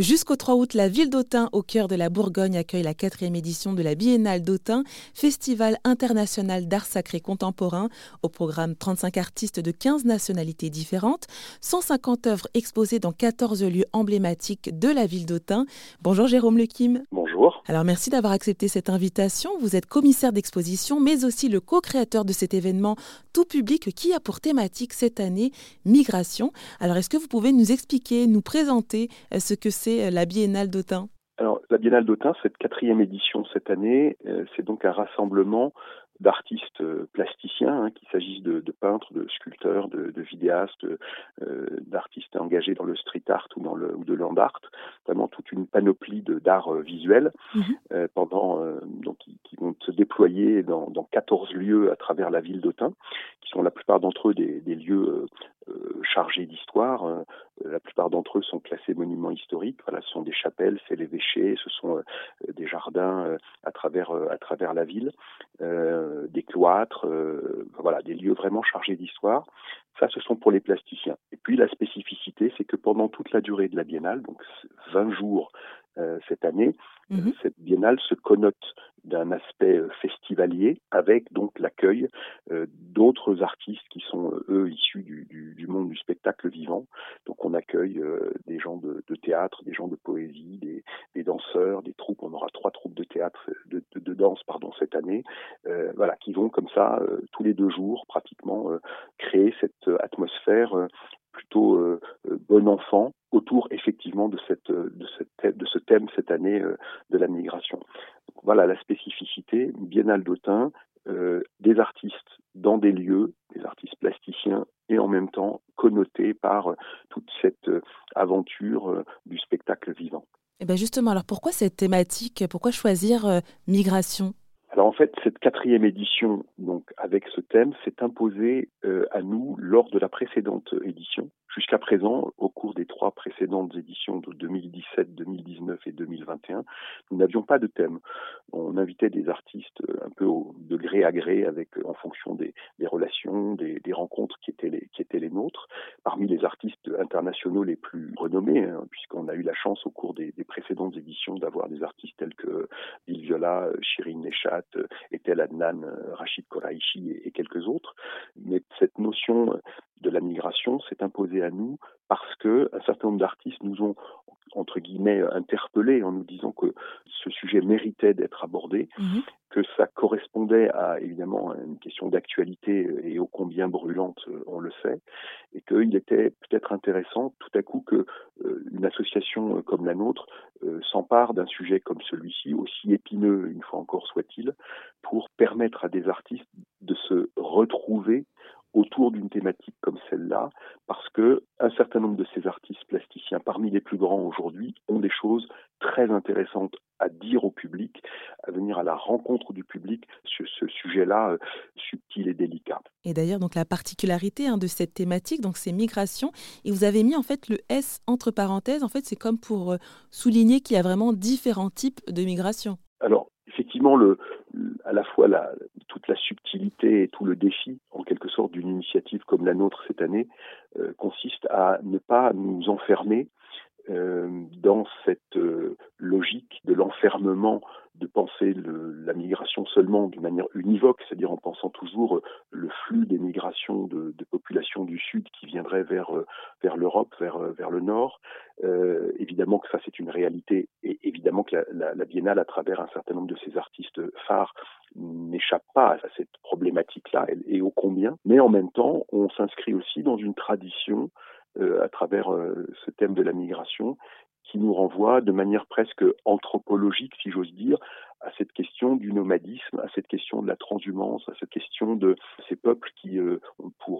Jusqu'au 3 août, la ville d'Autun, au cœur de la Bourgogne, accueille la quatrième édition de la Biennale d'Autun, festival international d'art sacré contemporain. Au programme 35 artistes de 15 nationalités différentes, 150 œuvres exposées dans 14 lieux emblématiques de la ville d'Autun. Bonjour Jérôme Lequim. Bonjour. Alors merci d'avoir accepté cette invitation. Vous êtes commissaire d'exposition, mais aussi le co-créateur de cet événement tout public qui a pour thématique cette année migration. Alors est-ce que vous pouvez nous expliquer, nous présenter euh, ce que c'est euh, la Biennale d'Autun? Alors, la Biennale d'Autun, cette quatrième édition cette année, euh, c'est donc un rassemblement d'artistes euh, plasticiens, hein, qu'il s'agisse de, peintres, de sculpteurs, de, vidéastes, euh, d'artistes engagés dans le street art ou dans le ou de land art, vraiment toute une panoplie d'art euh, visuel mhm. pendant donc qui, vont se déployer dans, dans 14 lieux à travers la ville d'Autun, qui sont la plupart d'entre eux des, des lieux chargés d'histoire. la plupart d'entre eux sont classés monuments historiques. Voilà, ce sont des chapelles, c'est l'évêché, ce sont travers à travers la ville. Euh, des cloîtres, euh, voilà, des lieux vraiment chargés d'histoire. Ça, ce sont pour les plasticiens. Et puis la spécificité, c'est que pendant toute la durée de la biennale, donc 20 jours euh, cette année, mhm. cette biennale se connote d'un aspect festivalier avec donc l'accueil d'autres artistes qui sont eux issus du, du, monde du spectacle vivant. Donc on accueille des gens de, de, théâtre, des gens de poésie, des, des, danseurs, des troupes. On aura trois troupes de théâtre, de, danse pardon cette année, euh, voilà, qui vont comme ça euh, tous les deux jours pratiquement euh, créer cette atmosphère plutôt bon enfant autour effectivement de ce thème cette année de la migration. voilà la spécificité biennale d'Autun, des artistes dans des lieux, des artistes plasticiens et en même temps connotés par toute cette aventure du spectacle vivant. Et eh bien justement, alors pourquoi cette thématique? Pourquoi choisir migration? alors en fait, cette quatrième édition, donc avec ce thème, s'est imposée euh, à nous lors de la précédente édition. Jusqu'à présent, au cours des trois précédentes éditions de 2017, 2019 et 2021, nous n'avions pas de thème. On invitait des artistes euh, un peu au degré à gré, avec euh, en fonction des, relations, des, rencontres qui étaient les nôtres. Parmi les artistes internationaux les plus renommés, hein, puisqu'on a eu la chance au cours des, des précédentes éditions d'avoir des artistes tels que Bill Viola, Shirin Neshat, Etel Adnan, Rachid Koraishi et, et quelques autres. Mais cette notion de la migration s'est imposée à nous parce que un certain nombre d'artistes nous ont entre guillemets interpellés en nous disant que ce sujet méritait d'être abordé, mhm. que ça correspondait à évidemment une question d'actualité et ô combien brûlante, on le sait, et qu'il était peut-être intéressant tout à coup que euh, une association comme la nôtre euh, s'empare d'un sujet comme celui-ci, aussi épineux une fois encore soit-il, pour permettre à des artistes de se retrouver autour d'une thématique comme celle-là, parce que un certain nombre de ces artistes parmi les plus grands aujourd'hui, ont des choses très intéressantes à dire au public, à venir à la rencontre du public sur ce sujet-là euh, subtil et délicat. Et d'ailleurs, donc la particularité hein, de cette thématique, donc c'est migration, et vous avez mis en fait le S entre parenthèses. En fait, c'est comme pour euh, souligner qu'il y a vraiment différents types de migration. Alors, effectivement, le, à la fois la, toute la subtilité et tout le défi, en quelque sorte, d'une initiative comme la nôtre cette année, euh, consiste à ne pas nous enfermer dans cette euh, logique de l'enfermement, de penser la migration seulement d'une manière univoque, c'est-à-dire en pensant toujours euh, le flux des migrations de, populations du Sud qui viendraient vers, l'Europe, vers, le Nord. évidemment que ça c'est une réalité et évidemment que la, Biennale, à travers un certain nombre de ses artistes phares, n'échappe pas à cette problématique-là et ô combien. Mais en même temps, on s'inscrit aussi dans une tradition euh, à travers euh, ce thème de la migration qui nous renvoie de manière presque anthropologique, si j'ose dire, à cette question du nomadisme, à cette question de la transhumance, à cette question de ces peuples qui euh, ont pour euh,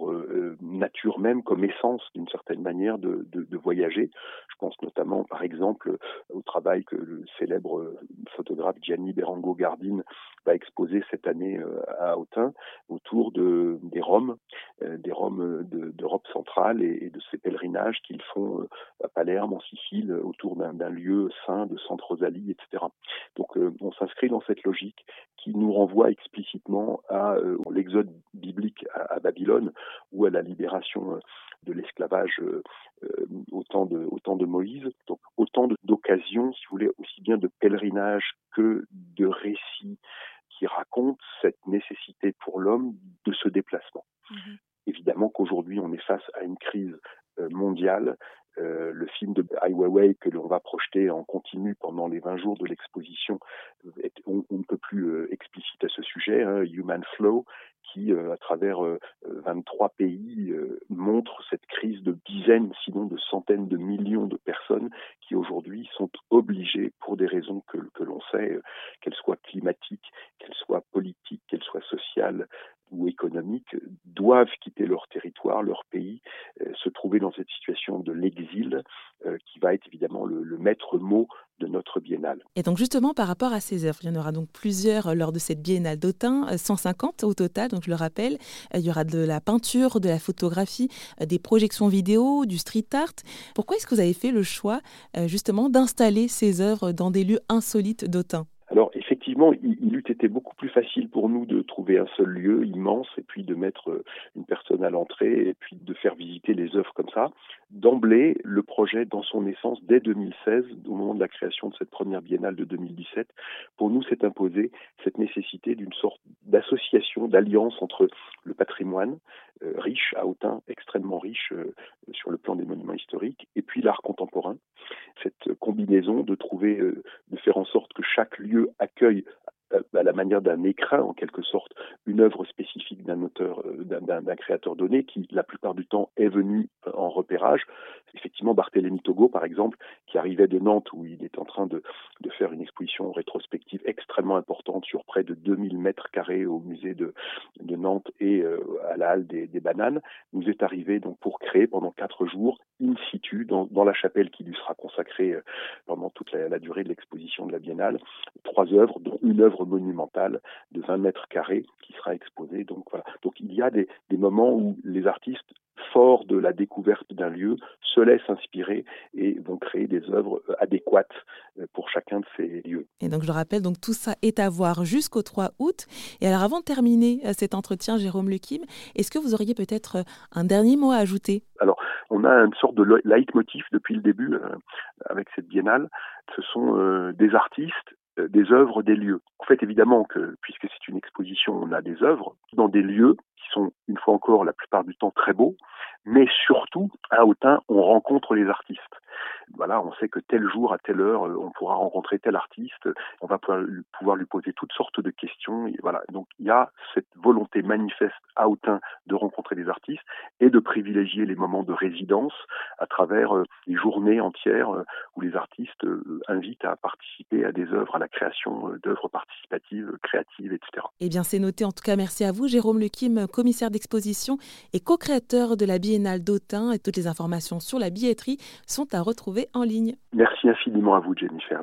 nature même, comme essence d'une certaine manière, de, de, voyager. Je pense notamment, par exemple, au travail que le célèbre photographe Gianni Berango Gardin va exposer cette année euh, à Autun autour de, des Roms, des Roms d'Europe centrale et, et, de ces pèlerinages qu'ils font à Palerme, en Sicile, autour d'un lieu saint de Sainte Rosalie, etc. Donc on s'inscrit dans cette logique qui nous renvoie explicitement à l'exode biblique à, Babylone ou à la libération de l'esclavage au, temps de, au temps de Moïse. Donc autant d'occasions, si vous voulez, aussi bien de pèlerinage que de récits qui racontent cette nécessité pour l'homme de ce déplacement. Mmh Évidemment qu'aujourd'hui, on est face à une crise mondiale euh, le film de Ai Weiwei que l'on va projeter en continu pendant les 20 jours de l'exposition, on, on, ne peut plus euh, explicite à ce sujet, hein, Human Flow, qui, euh, à travers 23 pays, montre cette crise de dizaines, sinon de centaines de millions de personnes qui aujourd'hui sont obligées, pour des raisons que l'on sait, qu'elles soient climatiques, qu'elles soient politiques, qu'elles soient sociales, ou économiques doivent quitter leur territoire, leur pays, euh, se trouver dans cette situation de l'exil euh, qui va être évidemment le, maître mot de notre biennale. Et donc justement par rapport à ces œuvres, il y en aura donc plusieurs euh, lors de cette biennale d'Autun, 150 au total, donc je le rappelle. Il y aura de la peinture, de la photographie, des projections vidéo, du street art. Pourquoi est-ce que vous avez fait le choix justement d'installer ces œuvres dans des lieux insolites d'Autun? Alors effectivement, il, eût été beaucoup plus facile pour nous de trouver un seul lieu immense et puis de mettre euh, une personne à l'entrée et puis de faire visiter les œuvres comme ça. D'emblée, le projet, dans son essence, dès 2016, au moment de la création de cette première biennale de 2017, pour nous s'est imposé cette nécessité d'une sorte d'association, d'alliance entre le patrimoine euh, riche à Autun, extrêmement riche euh, sur le plan des monuments historiques, et puis l'art de trouver, de faire en sorte que chaque lieu accueille euh, à la manière d'un écrin, en quelque sorte, une œuvre spécifique d'un auteur, euh, d'un créateur donné, qui la plupart du temps est venu euh, en repérage. Effectivement, Barthélemy Togo, par exemple, qui arrivait de Nantes, où il est en train de, faire une exposition rétrospective extrêmement importante sur près de 2000 mètres carrés au musée de, Nantes et à la halle des, Bananes, nous est arrivé donc pour créer pendant quatre jours, in situ, dans, la chapelle qui lui sera consacrée pendant toute la, la durée de l'exposition de la Biennale, trois œuvres, dont une œuvre monumentale de 20 mètres carrés qui sera exposée. Donc voilà. Donc il y a des, des moments où les artistes forts de la découverte d'un lieu se laissent inspirer et vont créer des œuvres euh, adéquates euh, pour chacun de ces lieux. Et donc je le rappelle, donc tout ça est à voir jusqu'au 3 août. Et alors avant de terminer euh, cet entretien, Jérôme Lequim, est-ce que vous auriez peut-être un dernier mot à ajouter? Alors on a une sorte de leitmotiv depuis le début avec cette biennale. Ce sont des artistes des œuvres des lieux. En fait, évidemment que, puisque c'est une exposition, on a des œuvres dans des lieux qui sont, une fois encore, la plupart du temps très beaux, mais surtout, à Autun, on rencontre les artistes. Voilà, on sait que tel jour, à telle heure, euh, on pourra rencontrer tel artiste, on va pouvoir lui poser toutes sortes de questions. Voilà, donc il y a cette volonté manifeste à Autun de rencontrer des artistes et de privilégier les moments de résidence à travers euh, les journées entières où les artistes invitent à participer à des œuvres, la création euh, d'œuvres participatives, créatives, etc. Eh bien, c'est noté. En tout cas, merci à vous, Jérôme Lequim, commissaire d'exposition et co-créateur de la Biennale d'Autun. Et toutes les informations sur la billetterie sont retrouver en ligne. Merci infiniment à vous, Jennifer.